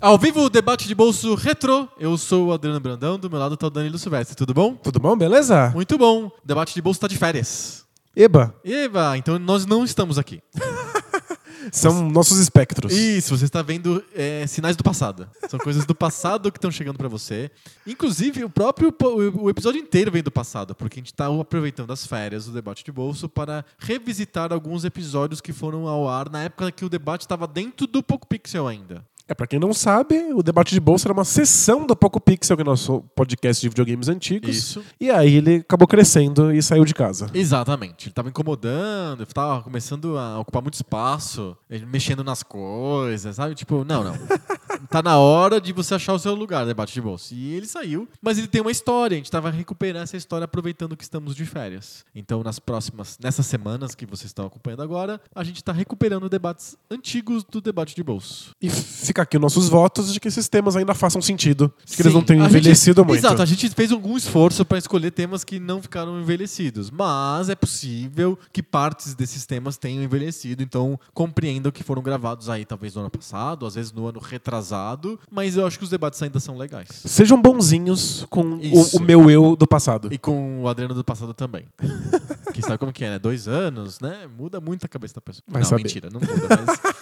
Ao vivo, o debate de bolso retrô. Eu sou o Adriano Brandão, do meu lado tá o Danilo Silvestre. Tudo bom? Tudo bom, beleza? Muito bom. O debate de bolso tá de férias. Eba, Eva, então nós não estamos aqui. são nossos espectros. Isso, você está vendo é, sinais do passado. São coisas do passado que estão chegando para você. Inclusive, o próprio o episódio inteiro vem do passado, porque a gente está aproveitando as férias do debate de bolso para revisitar alguns episódios que foram ao ar na época que o debate estava dentro do Poco Pixel ainda. É, pra quem não sabe, o debate de bolsa era uma sessão do Poco Pixel, que é o nosso podcast de videogames antigos. Isso. E aí ele acabou crescendo e saiu de casa. Exatamente. Ele tava incomodando, tava começando a ocupar muito espaço, mexendo nas coisas, sabe? Tipo, não, não. tá na hora de você achar o seu lugar, debate de bolso. E ele saiu, mas ele tem uma história. A gente tava recuperando essa história aproveitando que estamos de férias. Então, nas próximas, nessas semanas que vocês estão acompanhando agora, a gente tá recuperando debates antigos do debate de bolso. E fica aqui nossos votos de que esses temas ainda façam sentido. De que eles Sim, não tenham a gente- envelhecido muito. Exato, a gente fez algum esforço para escolher temas que não ficaram envelhecidos, mas é possível que partes desses temas tenham envelhecido, então compreendam que foram gravados aí talvez no ano passado, às vezes no ano retrasado, mas eu acho que os debates ainda são legais. Sejam bonzinhos com o, o meu eu do passado. E com o Adriano do passado também. que sabe como que é, né? Dois anos, né? Muda muito a cabeça da pessoa. Vai não, saber. mentira, não muda, mas...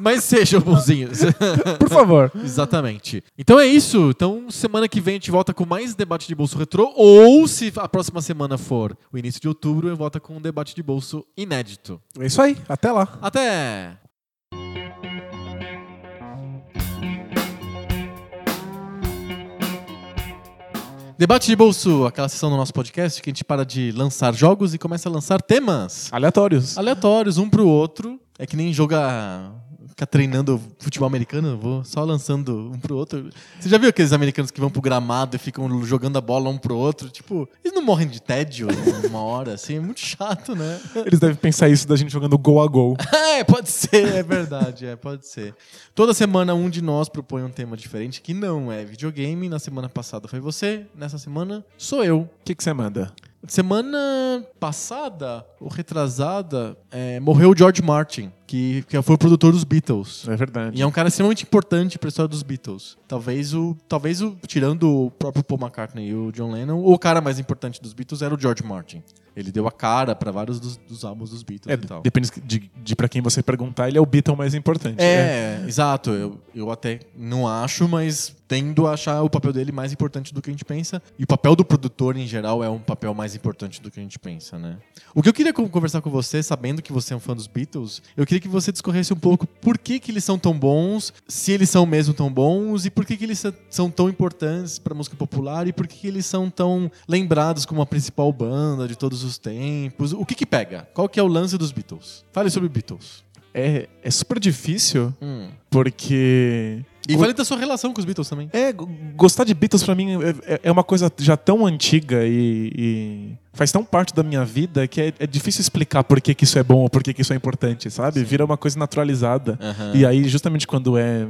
mas sejam bonzinhos. Por favor. Exatamente. Então é isso. Então, semana que vem a gente volta com mais debate de bolso retrô. Ou, se a próxima semana for o início de outubro, eu volto com um debate de bolso inédito. É isso aí. Até lá. Até! Debate de bolso, aquela sessão do nosso podcast que a gente para de lançar jogos e começa a lançar temas Aleatórios. aleatórios, um pro outro. É que nem jogar. Ficar treinando futebol americano, vou só lançando um pro outro. Você já viu aqueles americanos que vão pro gramado e ficam jogando a bola um pro outro? Tipo, eles não morrem de tédio uma hora, assim? É muito chato, né? Eles devem pensar isso da gente jogando gol a gol. é, pode ser, é verdade, é, pode ser. Toda semana um de nós propõe um tema diferente que não é videogame. Na semana passada foi você, nessa semana sou eu. O que que você manda? Semana passada, ou retrasada, é, morreu o George Martin, que, que foi o produtor dos Beatles. É verdade. E é um cara extremamente importante para a história dos Beatles. Talvez o, talvez o, tirando o próprio Paul McCartney e o John Lennon, o cara mais importante dos Beatles era o George Martin. Ele deu a cara para vários dos, dos álbuns dos Beatles É, e tal. depende de, de para quem você perguntar, ele é o Beatle mais importante. É, exato. Eu, eu até não acho, mas tendo a achar o papel dele mais importante do que a gente pensa. E o papel do produtor, em geral, é um papel mais importante do que a gente pensa, né? O que eu queria co- conversar com você, sabendo que você é um fã dos Beatles, eu queria que você discorresse um pouco por que, que eles são tão bons, se eles são mesmo tão bons, e por que, que eles são tão importantes para música popular, e por que, que eles são tão lembrados como a principal banda de todos os tempos. O que que pega? Qual que é o lance dos Beatles? Fale sobre Beatles. É, é super difícil, Hum. porque. E fale da sua relação com os Beatles também. É, gostar de Beatles pra mim é- é, é uma coisa já tão antiga e, e faz tão parte da minha vida que é, é difícil explicar por que, que isso é bom ou por que, que isso é importante, sabe? Vira uma coisa naturalizada. Aham. E aí, justamente quando é,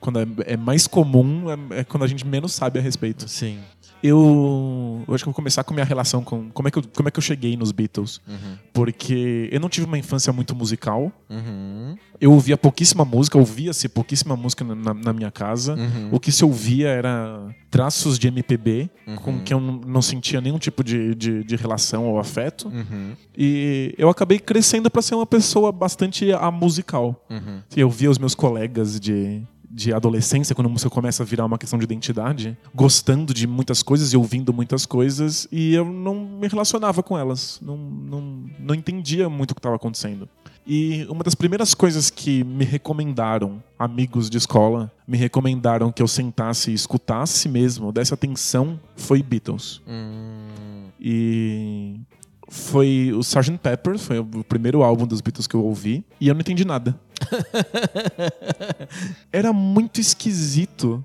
quando é, é mais comum, é, é quando a gente menos sabe a respeito. Sim. Eu, eu acho que eu vou começar com a minha relação com. Como é, que eu, como é que eu cheguei nos Beatles? Uhum. Porque eu não tive uma infância muito musical. Uhum. Eu ouvia pouquíssima música, ouvia-se pouquíssima música na- na, minha casa. Uhum. O que se ouvia era traços de MPB, Uhum. com que eu não, sentia nenhum tipo de, de, de relação ou afeto. Uhum. E eu acabei crescendo para ser uma pessoa bastante amusical. Uhum. Eu via os meus colegas de, de adolescência, quando a música começa a virar uma questão de identidade, gostando de muitas coisas e ouvindo muitas coisas, e eu não me relacionava com elas. Não, não, não entendia muito o que estava acontecendo. E uma das primeiras coisas que me recomendaram, amigos de escola, me recomendaram que eu sentasse e escutasse mesmo, desse atenção, foi Beatles. Hum. E foi o Sgt. Pepper, foi o primeiro álbum dos Beatles que eu ouvi, e eu não entendi nada. Era muito esquisito.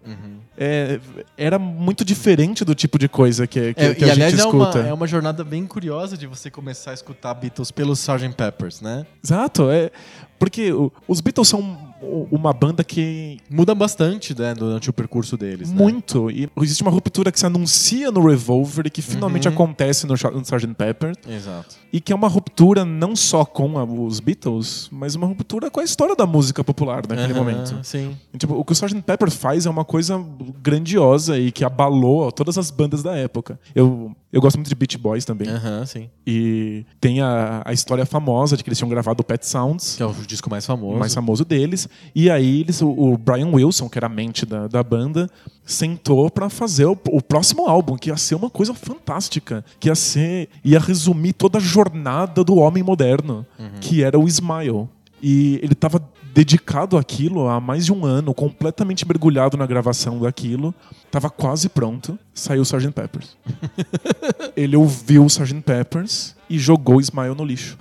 É, era muito diferente do tipo de coisa que, que, É, que a aliás gente é uma, escuta. é uma jornada bem curiosa de você começar a escutar Beatles pelos Sgt. Peppers, né? Exato, é. Porque os Beatles são uma banda que Muda bastante né, durante o percurso deles. né? Muito. E existe uma ruptura que se anuncia no Revolver e que finalmente Uhum. acontece no, no Sgt. Pepper. Exato. E que é uma ruptura não só com a- os Beatles, mas uma ruptura com a história da música popular naquele Aham, momento. Sim. E, tipo, o que o Sgt. Pepper faz é uma coisa grandiosa e que abalou todas as bandas da época. Eu, eu gosto muito de Beach Boys também. Aham, sim. E tem a, a história famosa de que eles tinham gravado o Pet Sounds. Que é o disco mais famoso. o mais famoso deles. E aí eles, o, o Brian Wilson, que era a mente da, da banda, sentou pra fazer o, o próximo álbum, que ia ser uma coisa fantástica, que ia ser ia resumir toda a jornada do homem moderno, que era o Smile. E ele estava dedicado àquilo há mais de um ano, completamente mergulhado na gravação daquilo. Tava quase pronto, saiu o Sgt. Peppers. ele ouviu o Sgt. Peppers e jogou o Smile no lixo.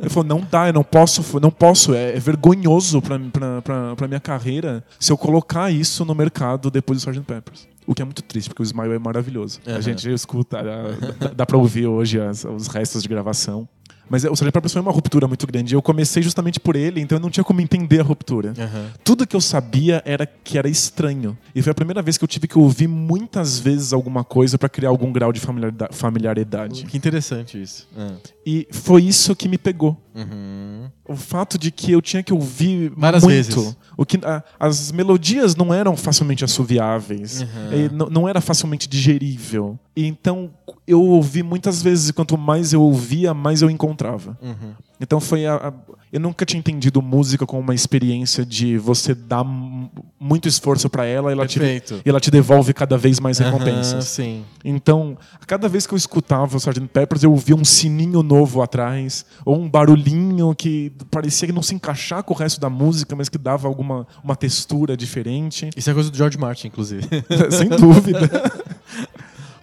Ele falou: não dá, eu não posso, não posso, é, é vergonhoso pra, pra, pra, pra minha carreira se eu colocar isso no mercado depois do Sgt. Peppers. O que é muito triste, porque o Smile é maravilhoso. A Aham. gente escuta, dá, dá pra ouvir hoje as- os restos de gravação. Mas o Sgt. Peppers foi uma ruptura muito grande. Eu comecei justamente por ele, então eu não tinha como entender a ruptura. Aham. Tudo que eu sabia era que era estranho. E foi a primeira vez que eu tive que ouvir muitas vezes alguma coisa pra criar algum grau de familiarida- familiaridade. Que interessante isso. Ah. E foi isso que me pegou. Uhum. O fato de que eu tinha que ouvir Várias muito. vezes. O que, a- as melodias não eram facilmente assoviáveis. Uhum. Não, não era facilmente digerível. E então eu ouvi muitas vezes, e quanto mais eu ouvia, mais eu encontrava. Uhum. Então foi a, a- eu nunca tinha entendido música como uma experiência de você dar muito esforço pra ela e ela, te, Perfeito. e ela te devolve cada vez mais recompensas. sim. Então, a cada vez que eu escutava o Sgt. Peppers, eu ouvia um sininho novo atrás, ou um barulhinho que parecia que não se encaixar com o resto da música, mas que dava alguma uma textura diferente. Isso é coisa do George Martin, inclusive. Sem dúvida.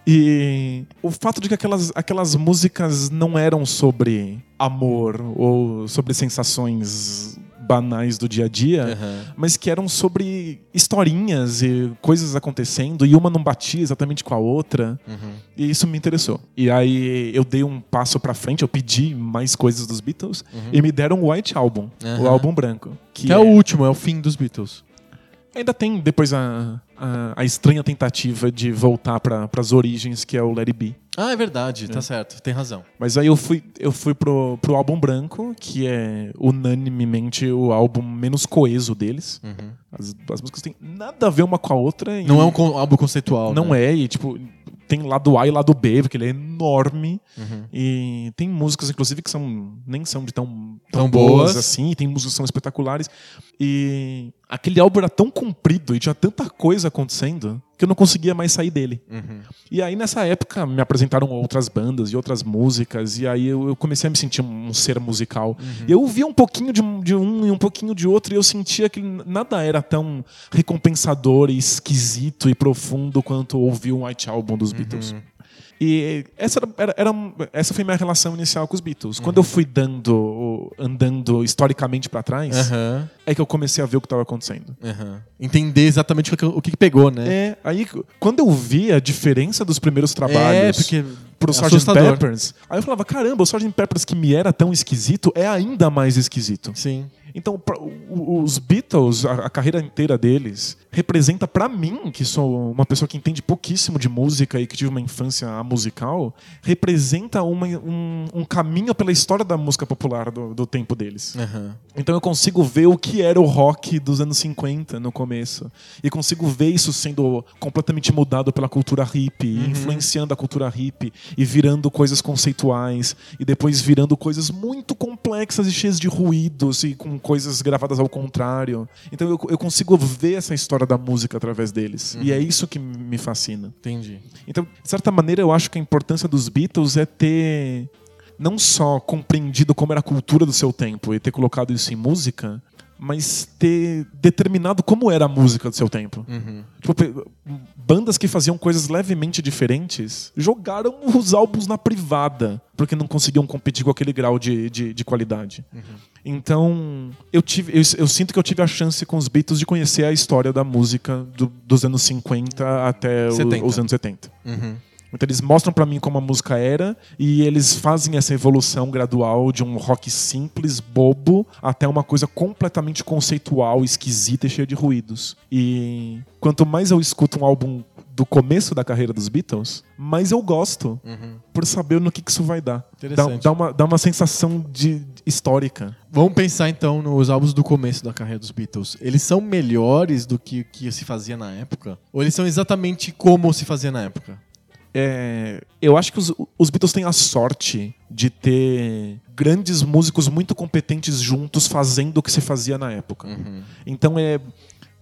E o fato de que aquelas, aquelas músicas não eram sobre amor ou sobre sensações banais do dia a dia, Aham. mas que eram sobre historinhas e coisas acontecendo e uma não batia exatamente com a outra. Uhum. E isso me interessou. E aí eu dei um passo pra frente, eu pedi mais coisas dos Beatles e me deram o White Album, o álbum branco. Que é o último, é o fim dos Beatles. Ainda tem depois a, a, a estranha tentativa de voltar para as origens, que é o Let It Be. Ah, é verdade, tá certo, tem razão. Mas aí eu fui, eu fui pro, pro álbum branco, que é unanimemente o álbum menos coeso deles. Uhum. As, as músicas têm nada a ver uma com a outra. Não é um álbum conceitual. Não né? é, e tipo, tem lado A e lado B, porque ele é enorme. Uhum. E tem músicas, inclusive, que são nem são de tão, tão, Tão boas. boas. assim, e tem músicas que são espetaculares. E aquele álbum era tão comprido e tinha tanta coisa acontecendo que eu não conseguia mais sair dele. Uhum. E aí, nessa época, me apresentaram outras bandas e outras músicas, e aí eu, comecei a me sentir um, ser musical. E eu ouvia um pouquinho de, um- de um e um pouquinho de outro, e eu sentia que nada era tão recompensador e esquisito e profundo quanto ouvir um White Album dos Beatles. E essa, era, era- essa foi minha relação inicial com os Beatles. Quando eu fui dando, andando historicamente pra trás, Aham, é que eu comecei a ver o que estava acontecendo. aham. Entender exatamente o que, o que pegou, né? É, aí quando eu vi a diferença dos primeiros trabalhos É, porque pro é Sgt. Peppers, aí eu falava, caramba, o Sgt. Peppers que me era tão esquisito é ainda mais esquisito. Sim. Então, pra- os Beatles, a, a carreira inteira deles, representa pra mim, que sou uma pessoa que entende pouquíssimo de música e que tive uma infância musical, representa uma- um, um caminho pela história da música popular do, do tempo deles. Aham. Então eu consigo ver o que era o rock dos anos 50 no começo. E consigo ver isso sendo completamente mudado pela cultura hippie, influenciando a cultura hippie e virando coisas conceituais e depois virando coisas muito complexas e cheias de ruídos e com coisas gravadas ao contrário. Então eu, eu consigo ver essa história da música através deles. E é isso que me fascina. Entendi. Então, de certa maneira, eu acho que a importância dos Beatles é ter não só compreendido como era a cultura do seu tempo e ter colocado isso em música, mas ter determinado como era a música do seu tempo. Uhum. Tipo, bandas que faziam coisas levemente diferentes jogaram os álbuns na privada, porque não conseguiam competir com aquele grau de, de, de qualidade. Então, eu, tive, eu, eu sinto que eu tive a chance com os Beatles de conhecer a história da música do- dos anos 50 até o- 70. os anos 70. Uhum. Então eles mostram pra mim como a música era e eles fazem essa evolução gradual de um rock simples, bobo, até uma coisa completamente conceitual, esquisita e cheia de ruídos. E quanto mais eu escuto um álbum do começo da carreira dos Beatles, mais eu gosto Uhum. por saber no que, que isso vai dar. Dá, dá uma, dá uma sensação de histórica. Vamos pensar então nos álbuns do começo da carreira dos Beatles. Eles são melhores do que o que se fazia na época? Ou eles são exatamente como se fazia na época? É, eu acho que os, os Beatles têm a sorte de ter grandes músicos muito competentes juntos fazendo o que se fazia na época. Então é,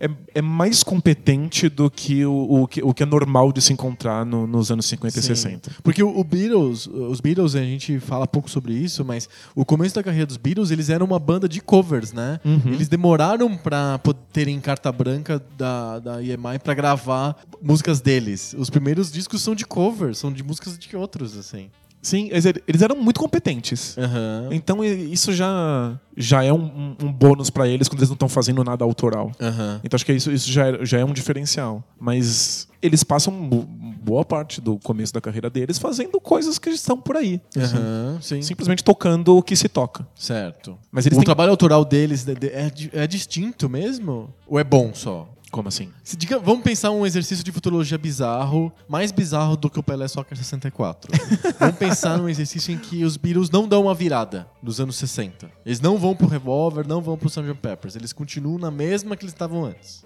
é, é mais competente do que o, o, que o que é normal de se encontrar no- nos anos 50 e Sim. 60. Porque o, o Beatles, os Beatles, a gente fala pouco sobre isso, mas o começo da carreira dos Beatles, eles eram uma banda de covers, né? Uhum. Eles demoraram pra po- terem carta branca da, da EMI pra gravar músicas deles. Os primeiros discos são de covers, são de músicas de outros, assim. Sim, eles, eram muito competentes. Aham. Então isso já, já é um, um- um bônus pra eles quando eles não estão fazendo nada autoral. Aham. Então acho que isso, isso já, é, já é um diferencial. Mas eles passam bo- boa parte do começo da carreira deles fazendo coisas que estão por aí. Aham, sim. Simplesmente tocando o que se toca. Certo. Mas eles o têm- trabalho autoral deles de- de- é, é distinto mesmo? Ou é bom só? Como assim? Se diga- vamos pensar um exercício de futurologia bizarro, mais bizarro do que o Pelé Soccer 64. vamos pensar num exercício em que os Beatles não dão uma virada dos anos 60. Eles não vão pro Revolver, não vão pro Sgt. Peppers. Eles continuam na mesma que eles estavam antes.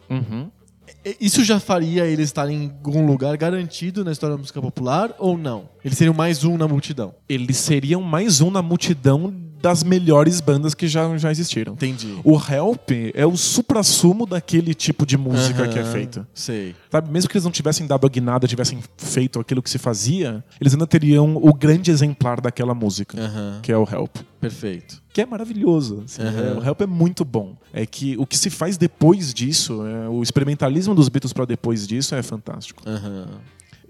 E- Isso já faria eles estarem em algum lugar garantido na história da música popular ou não? Eles seriam mais um na multidão. Eles seriam mais um na multidão das melhores bandas que já, já existiram. Entendi. O Help é o supra-sumo daquele tipo de música Aham, que é feita. Sei. Sabe, mesmo que eles não tivessem dado a guinada, tivessem feito aquilo que se fazia, eles ainda teriam o grande exemplar daquela música, Aham. que é o Help. Perfeito. Que é maravilhoso. assim, é, o Help é muito bom. É que o que se faz depois disso, é, o experimentalismo dos Beatles para depois disso é fantástico. Aham.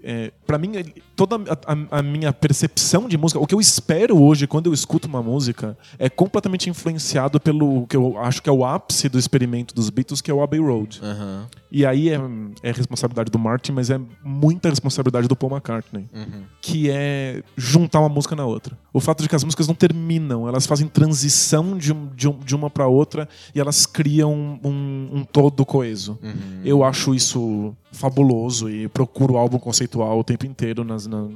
É, para mim, toda a, a- minha percepção de música, o que eu espero hoje quando eu escuto uma música, é completamente influenciado pelo que eu acho que é o ápice do experimento dos Beatles, que é o Abbey Road. Aham. E aí é, é responsabilidade do Martin, mas é muita responsabilidade do Paul McCartney, Uhum. que é juntar uma música na outra. O fato de que as músicas não terminam, elas fazem transição de, um- de de uma para outra e elas criam um, um todo coeso. Uhum. Eu acho isso fabuloso e procuro álbum conceitual o tempo inteiro nas, na-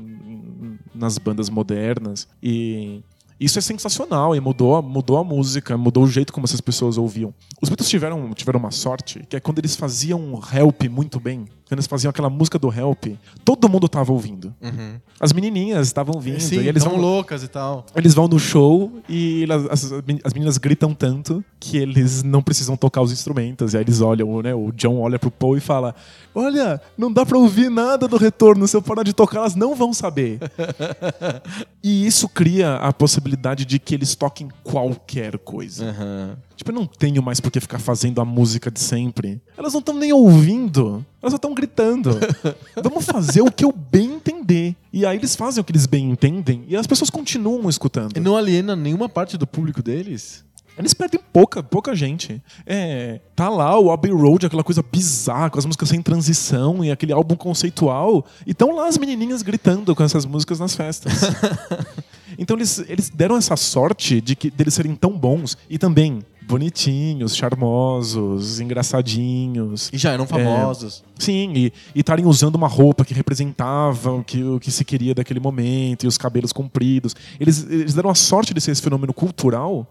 nas bandas modernas. E isso é sensacional e mudou, mudou a música, mudou o jeito como essas pessoas ouviam. Os Beatles tiveram, tiveram uma sorte, que é quando eles faziam Help muito bem, quando eles faziam aquela música do Help, todo mundo tava ouvindo. Uhum. As menininhas estavam ouvindo Sim, e eles vão, loucas e tal. eles vão no show e as, as meninas gritam tanto que eles não precisam tocar os instrumentos. E aí eles olham, né? O John olha pro Paul e fala: Olha, não dá pra ouvir nada do retorno. Se eu parar de tocar, elas não vão saber. e isso cria a possibilidade de que eles toquem qualquer coisa. Aham. Tipo, eu não tenho mais por que ficar fazendo a música de sempre. Elas não estão nem ouvindo. Elas só estão gritando. Vamos fazer o que eu bem entender. E aí eles fazem o que eles bem entendem e as pessoas continuam escutando. E não aliena nenhuma parte do público deles? Eles perdem pouca, pouca gente. É, tá lá o Abbey Road, aquela coisa bizarra, com as músicas sem transição e aquele álbum conceitual. E estão lá as menininhas gritando com essas músicas nas festas. então eles, eles deram essa sorte de que deles serem tão bons e também bonitinhos, charmosos, engraçadinhos. E já eram famosos. Sim, e estarem usando uma roupa que representava o que, o que se queria daquele momento, e os cabelos compridos. Eles, eles deram a sorte de ser esse fenômeno cultural,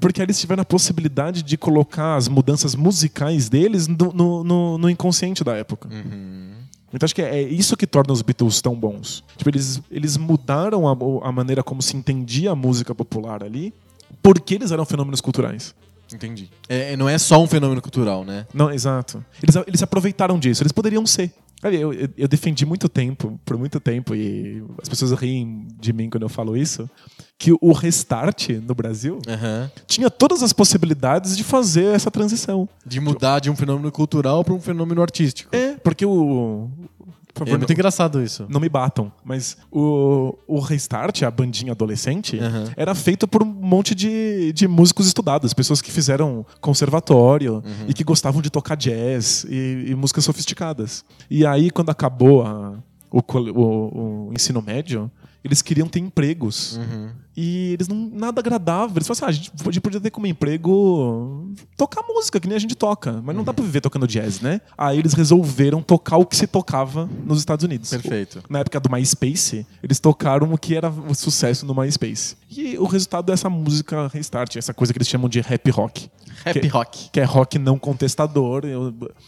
porque aí eles tiveram a possibilidade de colocar as mudanças musicais deles no, no, no- no inconsciente da época. Uhum. Então acho que é isso que torna os Beatles tão bons. Tipo, eles, eles mudaram a, a maneira como se entendia a música popular ali, porque eles eram fenômenos culturais. Entendi. É, não é só um fenômeno cultural, né? Não, exato. Eles, eles se aproveitaram disso. Eles poderiam ser. Eu, eu, eu defendi muito tempo, por muito tempo, e as pessoas riem de mim quando eu falo isso, que o Restart no Brasil Aham. tinha todas as possibilidades de fazer essa transição. De mudar de um fenômeno cultural para um fenômeno artístico. É, porque o. Favor, É muito engraçado isso. não me batam, mas o, o Restart, a bandinha adolescente, Aham. era feito por um monte de, de músicos estudados, pessoas que fizeram conservatório e que gostavam de tocar jazz e, e músicas sofisticadas. E aí, quando acabou a- o, o- o ensino médio, eles queriam ter empregos. Uhum. E eles não nada agradava. Eles falaram assim: ah, a gente podia- ter como emprego tocar música, que nem a gente toca. Mas não dá pra viver tocando jazz, né? Aí eles resolveram tocar o que se tocava nos Estados Unidos. Perfeito. Na época do MySpace, eles tocaram o que era o sucesso no MySpace. E o resultado dessa música Restart, essa coisa que eles chamam de rap rock. Rap que, rock. Que é rock não contestador,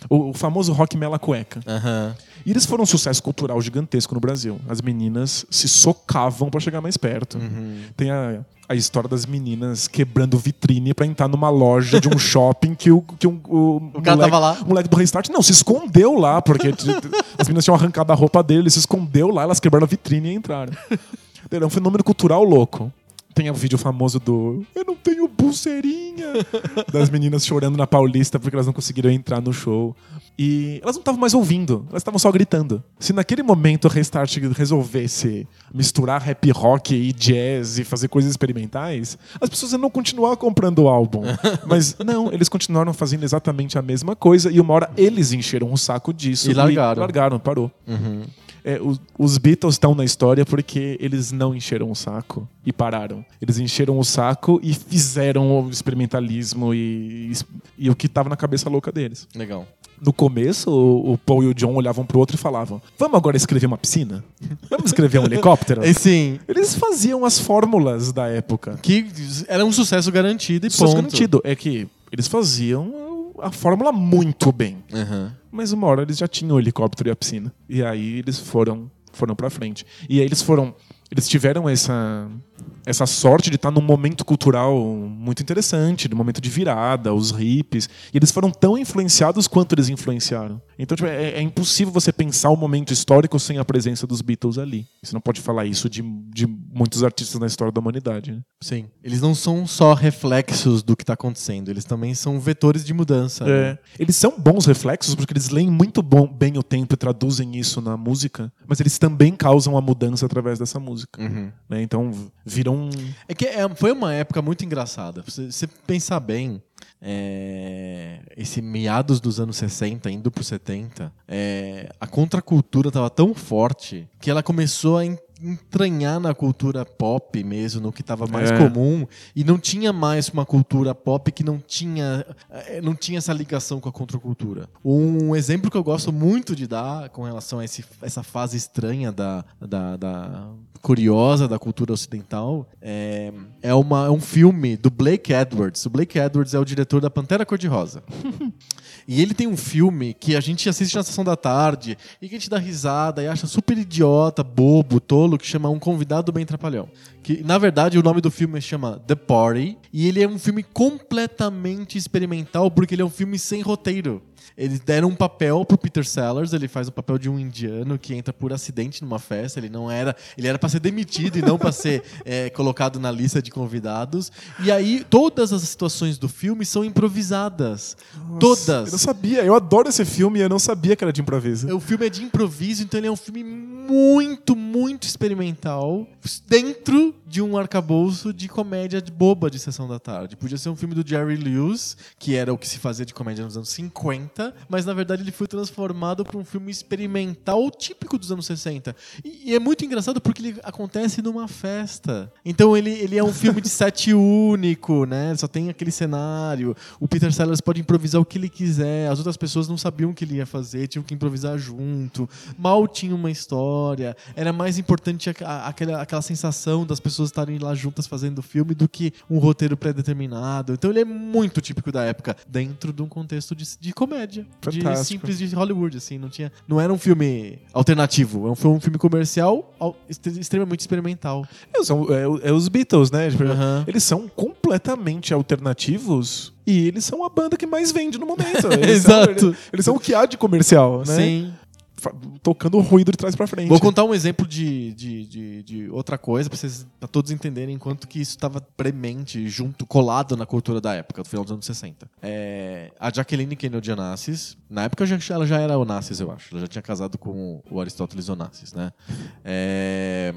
o, o famoso rock mela cueca. Aham. E eles foram um sucesso cultural gigantesco no Brasil. As meninas se socavam pra chegar mais perto. Uhum. Tem a, a história das meninas quebrando vitrine pra entrar numa loja de um shopping que o, que um, o, O cara tava lá. o moleque do Restart não, se escondeu lá, porque as meninas tinham arrancado a roupa dele, ele se escondeu lá, elas quebraram a vitrine e entraram. Era um fenômeno cultural louco. Tem o vídeo famoso do Eu não tenho pulseirinha das meninas chorando na Paulista porque elas não conseguiram entrar no show. E elas não estavam mais ouvindo, elas estavam só gritando. Se naquele momento o Restart resolvesse misturar rap rock e jazz e fazer coisas experimentais, as pessoas iam continuar comprando o álbum. Mas não, eles continuaram fazendo exatamente a mesma coisa e uma hora eles encheram o saco disso. E largaram. largaram, parou. Uhum. É, os, os Beatles estão na história porque eles não encheram o saco e pararam. Eles encheram o saco e fizeram o experimentalismo e, e o que estava na cabeça louca deles. Legal. No começo, o, o Paul e o John olhavam pro outro e falavam: Vamos agora escrever uma piscina? Vamos escrever um helicóptero? E sim, Eles faziam as fórmulas da época. que era um sucesso garantido e Sucesso ponto. garantido. É que eles faziam a fórmula muito bem. Aham. Mas uma hora eles já tinham o helicóptero e a piscina. E aí eles foram foram para frente. E aí eles foram eles tiveram essa essa sorte de estar num momento cultural muito interessante, num momento de virada, os hippies, e eles foram tão influenciados quanto eles influenciaram. Então tipo, é, é impossível você pensar o momento histórico sem a presença dos Beatles ali. Você não pode falar isso de, de muitos artistas na história da humanidade. né? Sim. Eles não são só reflexos do que tá acontecendo, eles também são vetores de mudança. né? É. Eles são bons reflexos porque eles leem muito bom- bem o tempo e traduzem isso na música, mas eles também causam a mudança através dessa música. Uhum. né? Então viram um. É que é- foi uma época muito engraçada. Se você pensar bem, é, esse meados dos anos 60, indo pro 70, é, a contracultura tava tão forte que ela começou a en- entranhar na cultura pop mesmo, no que tava mais É. comum, e não tinha mais uma cultura pop que não tinha, eh, não tinha essa ligação com a contracultura. Um exemplo que eu gosto muito de dar com relação a esse- essa fase estranha da, da, da- curiosa da cultura ocidental é, é, uma, é um filme do Blake Edwards. O Blake Edwards é o diretor da Pantera Cor-de-Rosa. E ele tem um filme que a gente assiste na sessão da tarde e que a gente dá risada e acha super idiota, bobo, tolo, que chama Um Convidado Bem Trapalhão. Que, na verdade, o nome do filme chama The Party e ele é um filme completamente experimental porque ele é um filme sem roteiro. Eles deram um papel pro Peter Sellers, ele faz o papel de um indiano que entra por acidente numa festa, ele não era, ele era para ser demitido e não para ser é, colocado na lista de convidados. E aí todas as situações do filme são improvisadas. Eu todas. não sabia, eu adoro esse filme e eu não sabia que era de improviso. O filme é de improviso, então ele é um filme muito, muito experimental dentro de um arcabouço de comédia boba de sessão da tarde. Podia ser um filme do Jerry Lewis, que era o que se fazia de comédia nos anos 50, mas na verdade ele foi transformado para um filme experimental típico dos anos 60. E, e é muito engraçado porque ele acontece numa festa. Então ele, ele é um filme de set único, né? Só tem aquele cenário. O Peter Sellers pode improvisar o que ele quiser. As outras pessoas não sabiam o que ele ia fazer, tinham que improvisar junto. Mal tinha uma história. Era mais importante a- a- aquela, aquela sensação das pessoas estarem lá juntas fazendo o filme do que um roteiro pré-determinado. Então ele é muito típico da época, dentro de um contexto de, de comédia. De Fantástico. simples de Hollywood, assim. Não, tinha, não era um filme alternativo. é um- Foi um filme comercial al- extre- extremamente experimental. É, são- é, é os Beatles, né? Aham. Eles são completamente alternativos e eles são a banda que mais vende no momento. Eles são- Exato. eles, eles são o que há de comercial, né? Sim. Tocando ruído de trás pra frente. Vou contar um exemplo de, de, de, de outra coisa pra vocês pra todos entenderem quanto que isso estava premente, junto, colado na cultura da época, do final dos anos 60. É, a Jacqueline Kennedy Onassis, na época ela já era Onassis, eu acho. Ela já tinha casado com o Aristóteles Onassis, né? É,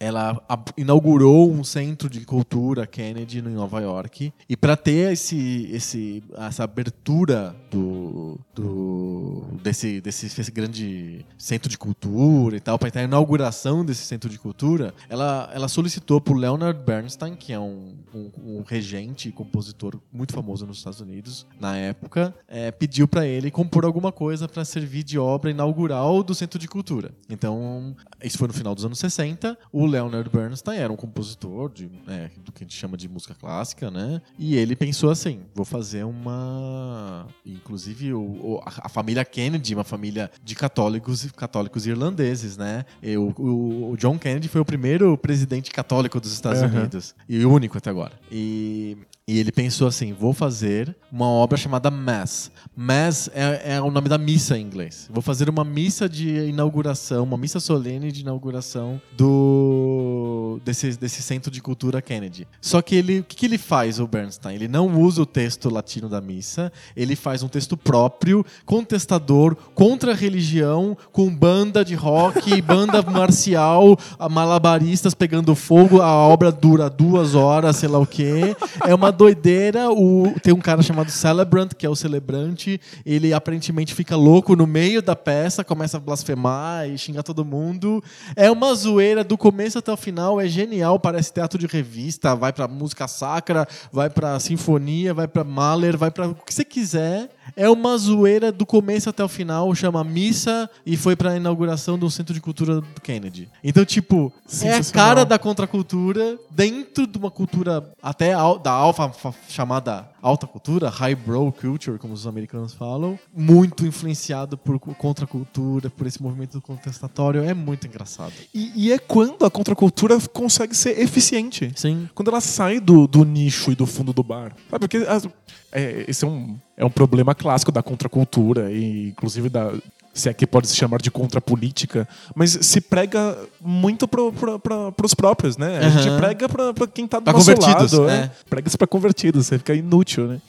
ela inaugurou um centro de cultura Kennedy em Nova York e para ter esse, esse, essa abertura do, do desse, desse, esse grande centro de cultura e tal, para ter a inauguração desse centro de cultura, ela, ela solicitou para Leonard Bernstein, que é um, um, um regente e compositor muito famoso nos Estados Unidos na época, é, pediu para ele compor alguma coisa para servir de obra inaugural do centro de cultura. Então, isso foi no final dos anos 60. O Leonard Bernstein era um compositor de, é, do que a gente chama de música clássica, né? E ele pensou assim: vou fazer uma. Inclusive, o, o- a família Kennedy, uma família de católicos católicos irlandeses, né? E o, o- John Kennedy foi o primeiro presidente católico dos Estados Aham. Unidos. E o único até agora. E. E ele pensou assim: vou fazer uma obra chamada Mass. Mass é, é o nome da missa em inglês. Vou fazer uma missa de inauguração, uma missa solene de inauguração do desse, desse centro de cultura Kennedy. Só que ele, o que, que ele faz, o Bernstein? Ele não usa o texto latino da missa, ele faz um texto próprio, contestador, contra a religião, com banda de rock, banda marcial, malabaristas pegando fogo. A obra dura duas horas, sei lá o quê. É uma doideira. O, tem um cara chamado Celebrant, que é o celebrante. Ele aparentemente fica louco no meio da peça, começa a blasfemar e xingar todo mundo. É uma zoeira do começo até o final, é genial, parece teatro de revista, vai pra música sacra, vai pra sinfonia, vai pra Mahler, vai pra o que você quiser. É uma zoeira do começo até o final, chama Missa e foi pra inauguração do Centro de Cultura do Kennedy. Então, tipo, é a cara da contracultura dentro de uma cultura até da alfa fa- chamada alta cultura, highbrow culture, como os americanos falam, muito influenciado por cu- contracultura, por esse movimento contestatório, é muito engraçado. E, e é quando a contracultura consegue ser eficiente. Sim. Quando ela sai do, do nicho e do fundo do bar. Sabe? Porque as- é, esse é um, é um problema clássico da contracultura, e inclusive da. Se é que pode se chamar de contrapolítica, mas se prega muito pro, pro, pra, pros próprios, né? A gente prega pra, pra quem tá do Pra nosso lado. é. É. Prega-se pra convertidos, você fica inútil, né?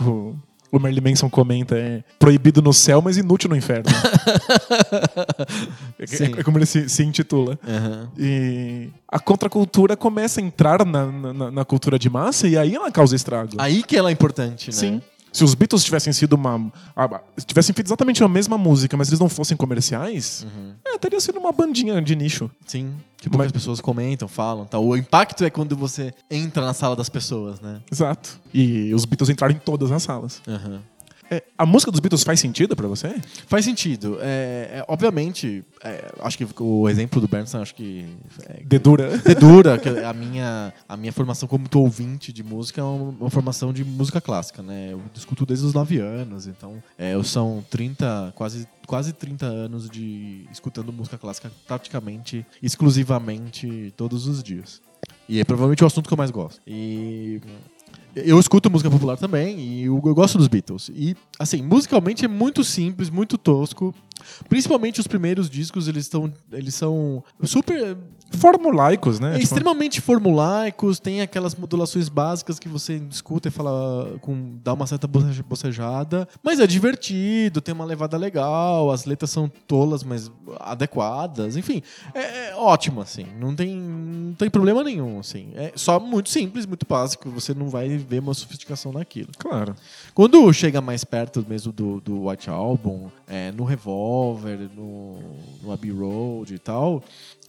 O, o Merlin Manson comenta, é proibido no céu, mas inútil no inferno. é, é como ele se, se intitula. Aham. E a contracultura começa a entrar na, na, na cultura de massa e aí ela causa estrago. Aí que ela é importante, né? Sim. Se os Beatles tivessem sido uma. tivessem feito exatamente a mesma música, mas eles não fossem comerciais, Uhum. é, teria sido uma bandinha de nicho. Sim. Que poucas Mas- pessoas comentam, falam, tal. O impacto é quando você entra na sala das pessoas, né? Exato. E os Beatles entraram em todas as salas. Aham. É, a música dos Beatles faz sentido pra você? Faz sentido. É, é, obviamente, é, acho que o exemplo do Bernstein, acho que é, Dedura. é dura, que a minha, a minha formação como ouvinte de música é uma, uma formação de música clássica, né? Eu escuto desde os 9 anos, então é, eu são 30, quase, quase 30 anos de escutando música clássica praticamente, exclusivamente todos os dias. E é provavelmente o assunto que eu mais gosto. E eu escuto música popular também e eu, eu gosto dos Beatles. E, assim, musicalmente é muito simples, muito tosco. Principalmente os primeiros discos, eles, estão eles são super Formulaicos, né? é Tipo, extremamente formulaicos, tem aquelas modulações básicas que você escuta e fala com dá uma certa boce- bocejada, mas é divertido, tem uma levada legal, as letras são tolas, mas adequadas, enfim, é, é ótimo assim, não tem não tem problema nenhum assim, é só muito simples, muito básico, você não vai ver uma sofisticação naquilo. Claro. Quando chega mais perto mesmo do, do White Album, é, no Revolver, no, no Abbey Road e tal,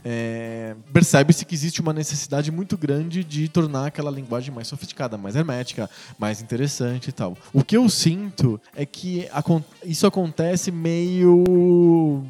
é, percebe-se que existe uma necessidade muito grande de tornar aquela linguagem mais sofisticada, mais hermética, mais interessante e tal. O que eu sinto é que isso acontece meio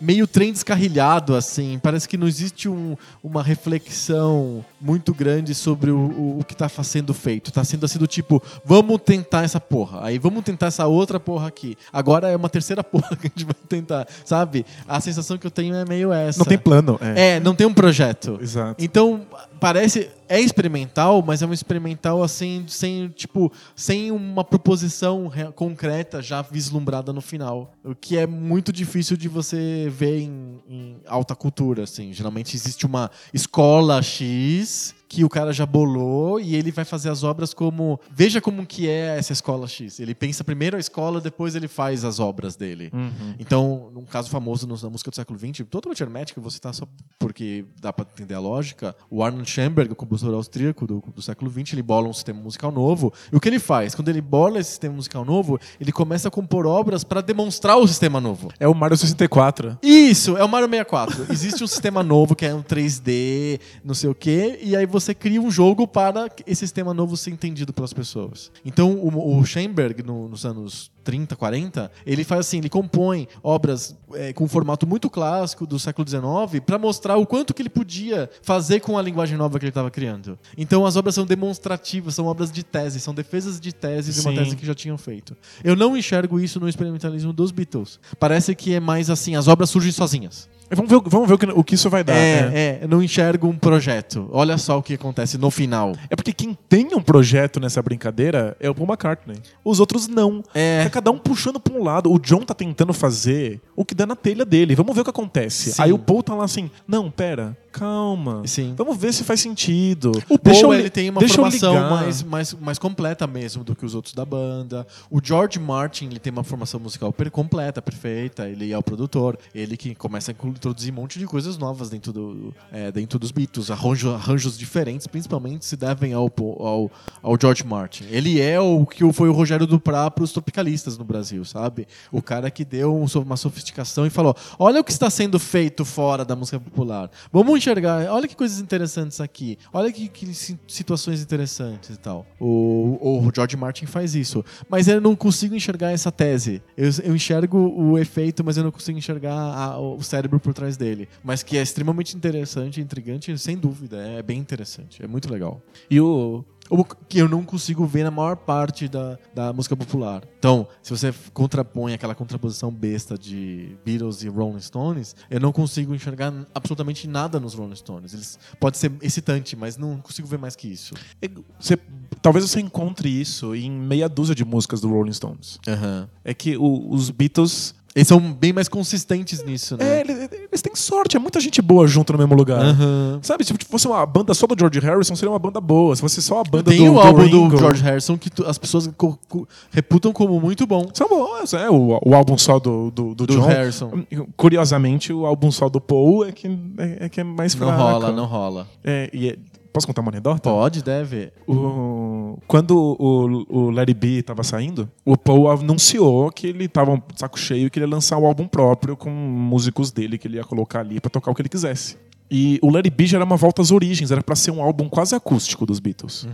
meio trem descarrilhado, assim. Parece que não existe um- uma reflexão muito grande sobre o, o, o que está sendo feito. Tá sendo assim do tipo, vamos tentar essa porra. Aí vamos tentar essa outra porra aqui. Agora é uma terceira porra que a gente vai tentar, sabe? A sensação que eu tenho é meio essa. Não tem plano. É. É, não tem um projeto. Exato. Então, parece. É experimental, mas é um experimental assim, sem, tipo, sem uma proposição concreta já vislumbrada no final. O que é muito difícil de você ver em, em alta cultura, assim. Geralmente existe uma escola X que o cara já bolou e ele vai fazer as obras como veja como que é essa escola X. Ele pensa primeiro a escola, depois ele faz as obras dele. Então, num caso famoso na música do século XX, totalmente hermética, vou citar só porque dá pra entender a lógica. O Arnold Schoenberg, o compositor austríaco do, do século XX, ele bola um sistema musical novo. E o que ele faz? Quando ele bola esse sistema musical novo, ele começa a compor obras para demonstrar o sistema novo. É o Mario 64. Isso, é o Mario 64. Existe um sistema novo que é um 3D, não sei o quê, e aí você cria um jogo para esse sistema novo ser entendido pelas pessoas. Então, o, o Schoenberg, no- nos anos 30, 40, ele faz assim, ele compõe obras é, com um formato muito clássico do século XIX para mostrar o quanto que ele podia fazer com a linguagem nova que ele estava criando. Então, as obras são demonstrativas, são obras de tese, são defesas de tese de uma Sim. tese que já tinham feito. Eu não enxergo isso no experimentalismo dos Beatles. Parece que é mais assim, as obras surgem sozinhas. Vamos ver, o- vamos ver o, que, o que isso vai dar. né? É, é, eu não enxergo um projeto. Olha só o que acontece no final. É porque quem tem um projeto nessa brincadeira é o Paul McCartney. Os outros não. É. Tá cada um puxando pra um lado. O John tá tentando fazer o que dá na telha dele. Vamos ver o que acontece. Sim. Aí o Paul tá lá assim: não, pera, calma. Sim. Vamos ver se faz sentido. O Paul eu ele tem uma formação mais, mais, mais completa mesmo do que os outros da banda. O George Martin ele tem uma formação musical per- completa, perfeita. Ele é o produtor. Ele que começa a introduzir um monte de coisas novas dentro, do, é, dentro dos Beatles. Arranjo, arranjos diferentes, principalmente se devem ao, ao, ao George Martin. Ele é o que foi o Rogério Duprá para os tropicalistas no Brasil, sabe? O cara que deu um uma sofisticação e falou: olha o que está sendo feito fora da música popular. Vamos enxergar, olha que coisas interessantes aqui. Olha que, que si- situações interessantes e tal. O, o George Martin faz isso. Mas eu não consigo enxergar essa tese. Eu, eu enxergo o efeito, mas eu não consigo enxergar a- o cérebro por trás dele. Mas que é extremamente interessante, intrigante, sem dúvida. É bem interessante. É muito legal. E o. O que eu não consigo ver na maior parte da, da música popular. Então, se você contrapõe aquela contraposição besta de Beatles e Rolling Stones, eu não consigo enxergar absolutamente nada nos Rolling Stones. Eles pode ser excitante, mas não consigo ver mais que isso. Você, talvez você encontre isso em meia dúzia de músicas do Rolling Stones. É que o- os Beatles. Eles são bem mais consistentes nisso, É, né? eles, eles têm sorte, é muita gente boa junto no mesmo lugar. Aham. Sabe, se fosse uma banda só do George Harrison, seria uma banda boa. Se fosse só a banda Tem do, o álbum Ringo, do George Harrison que tu- as pessoas co- co- reputam como muito bom. São boas, é. O, o álbum só do, do, do, Do John. Harrison. Curiosamente, o álbum só do Paul é que é, é que é mais Não fraco. rola, não rola. É, e é- posso contar uma anedota? Pode, deve. O- quando o, o Larry B tava saindo, o Paul anunciou que ele tava um saco cheio e queria lançar um álbum próprio com músicos dele que ele ia colocar ali pra tocar o que ele quisesse. E o Larry B já era uma volta às origens, era pra ser um álbum quase acústico dos Beatles.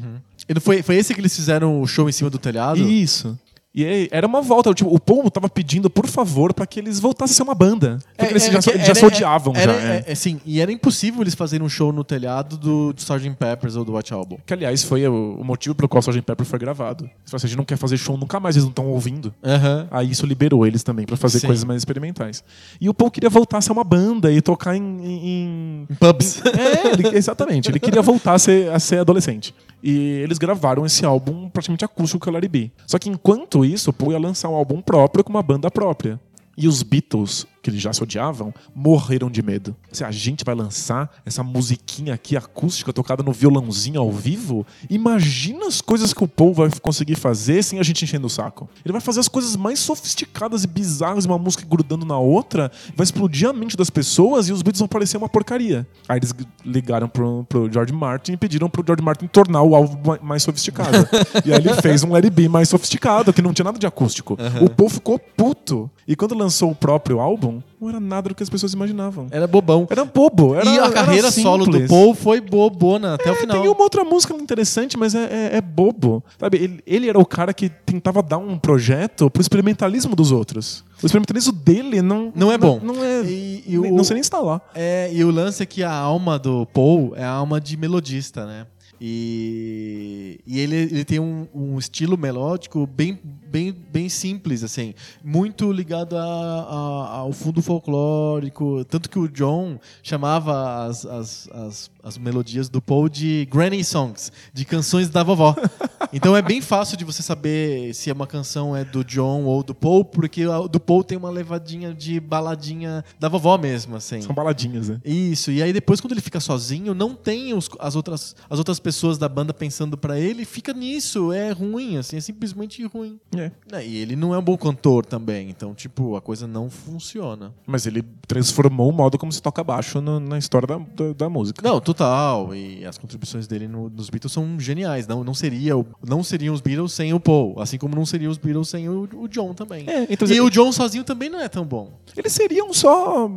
E não foi, foi esse que eles fizeram o show em cima do telhado? Isso. E aí, era uma volta, tipo, o Paul tava pedindo, por favor, pra que eles voltassem a ser uma banda. Porque eles já, que eles já se odiavam era, já. é. é, é, sim, e era impossível eles fazerem um show no telhado do, do Sgt. Peppers ou do White Album. Que, aliás, foi o, o motivo pelo qual o Sgt. Pepper foi gravado. Se você não quer fazer show nunca mais, eles não estão ouvindo. Aham. Aí isso liberou eles também pra fazer Sim. coisas mais experimentais. E o Paul queria voltar a ser uma banda e tocar em. em- Em pubs. É, ele- exatamente. Ele queria voltar a ser, a ser adolescente. E eles gravaram esse álbum praticamente acústico com o Larry B. Só que enquanto isso, o Paul ia lançar um álbum próprio com uma banda própria. E os Beatles, que eles já se odiavam, morreram de medo. Se a gente vai lançar essa musiquinha aqui acústica tocada no violãozinho ao vivo, imagina as coisas que o Paul vai conseguir fazer sem a gente enchendo o saco. Ele vai fazer as coisas mais sofisticadas e bizarras, uma música grudando na outra, vai explodir a mente das pessoas e os Beatles vão parecer uma porcaria. Aí eles ligaram pro, pro George Martin e pediram pro George Martin tornar o álbum ma- mais sofisticado. e aí ele fez um Let It Be mais sofisticado, que não tinha nada de acústico. O Paul ficou puto. E quando lançou o próprio álbum, não era nada do que as pessoas imaginavam. Era bobão. Era bobo. Era, e a era carreira solo do. Paul foi bobona até o É, final. Tem uma outra música interessante, mas é, é- é bobo. Sabe, ele, ele era o cara que tentava dar um projeto pro experimentalismo dos outros. O experimentalismo dele não... Não é bom. Não, não é... E- e o- Não sei nem instalar. É, e o lance é que a alma do Paul é a alma de melodista, né? E, e ele, ele tem um, um estilo melódico bem, bem, bem simples, assim, muito ligado a, a- ao fundo folclórico. Tanto que o John chamava as, as, as, as melodias do Paul de granny songs, de canções da vovó. Então é bem fácil de você saber se uma canção é do John ou do Paul, porque a do Paul tem uma levadinha de baladinha da vovó mesmo, assim. São baladinhas, né? Isso, e aí depois quando ele fica sozinho, não tem os- as, outras, as outras pessoas da banda pensando pra ele, fica nisso, é ruim, assim, é simplesmente ruim. É. É, e ele não é um bom cantor também, então, tipo, a coisa não funciona. Mas ele transformou o modo como se toca baixo no- na história da, da, da música. Não, total, e as contribuições dele no- nos Beatles são geniais, não, não, seria, não seriam os Beatles sem o Paul, assim como não seriam os Beatles sem o, o John também. É, então, e o John sozinho também não é tão bom. Eles seriam só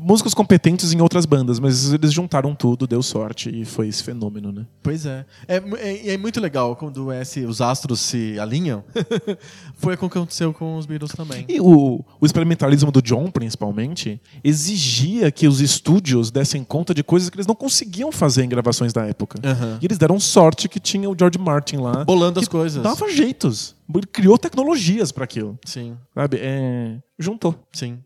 músicos competentes em outras bandas, mas eles juntaram tudo, deu sorte e foi esse fenômeno, né? Pois é. É, é, é muito legal quando esse, os astros se alinham. Foi o que aconteceu com os Beatles também. E o, o experimentalismo do John, principalmente, exigia que os estúdios dessem conta de coisas que eles não conseguiam fazer em gravações da época. Aham. E eles deram sorte que tinha o George Martin lá. Bolando as coisas. Dava jeitos. Ele criou tecnologias para aquilo. Sim, Sabe? É, juntou. sim.